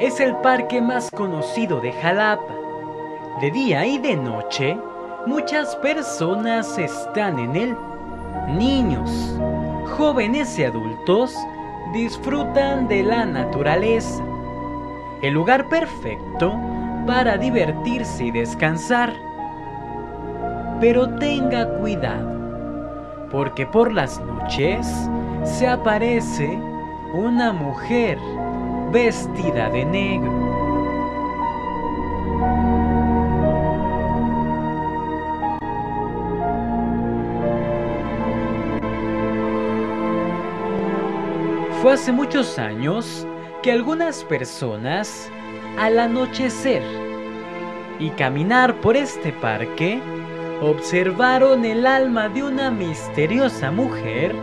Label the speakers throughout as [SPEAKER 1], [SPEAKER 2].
[SPEAKER 1] Es el parque más conocido de Jalapa. De día y de noche, muchas personas están en él. Niños, jóvenes y adultos disfrutan de la naturaleza. El lugar perfecto para divertirse y descansar. Pero tenga cuidado, porque por las noches se aparece una mujer vestida de negro. Fue hace muchos años que algunas personas, al anochecer y caminar por este parque, observaron el alma de una misteriosa mujer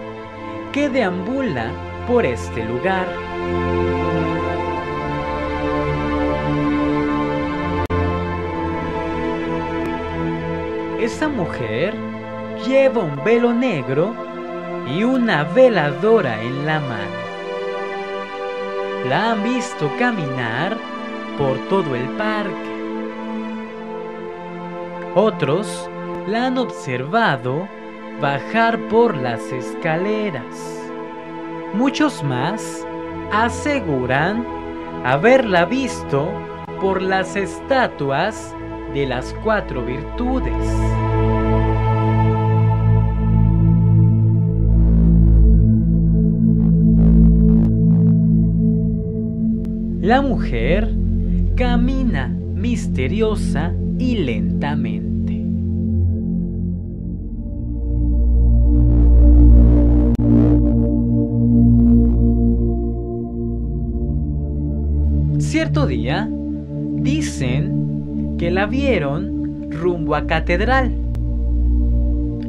[SPEAKER 1] que deambula por este lugar. Esta mujer lleva un velo negro y una veladora en la mano. La han visto caminar por todo el parque. Otros la han observado bajar por las escaleras. Muchos más aseguran haberla visto por las estatuas de las cuatro virtudes. La mujer camina misteriosa y lentamente. Cierto día, dicen que la vieron rumbo a catedral.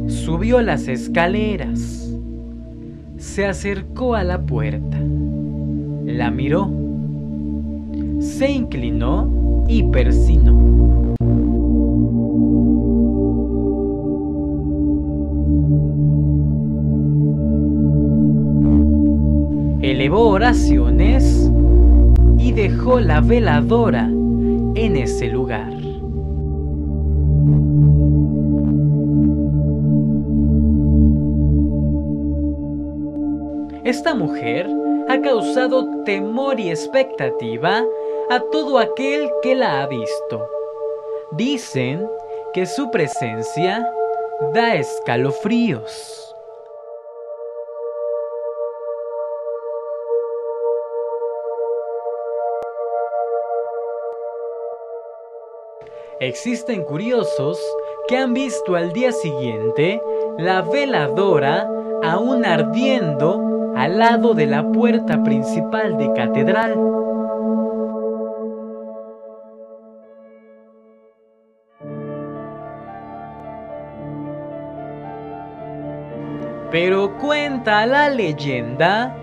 [SPEAKER 1] Subió las escaleras. Se acercó a la puerta. La miró. Se inclinó y persinó. Elevó oraciones y dejó la veladora en ese lugar. Esta mujer ha causado temor y expectativa a todo aquel que la ha visto. Dicen que su presencia da escalofríos. Existen curiosos que han visto al día siguiente la veladora aún ardiendo al lado de la puerta principal de catedral. Pero cuenta la leyenda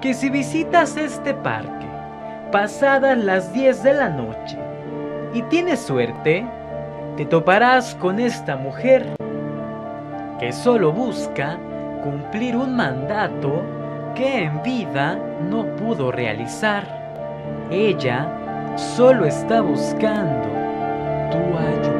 [SPEAKER 1] que si visitas este parque pasadas las 10 de la noche y tienes suerte, te toparás con esta mujer que solo busca cumplir un mandato que en vida no pudo realizar. Ella solo está buscando tu ayuda.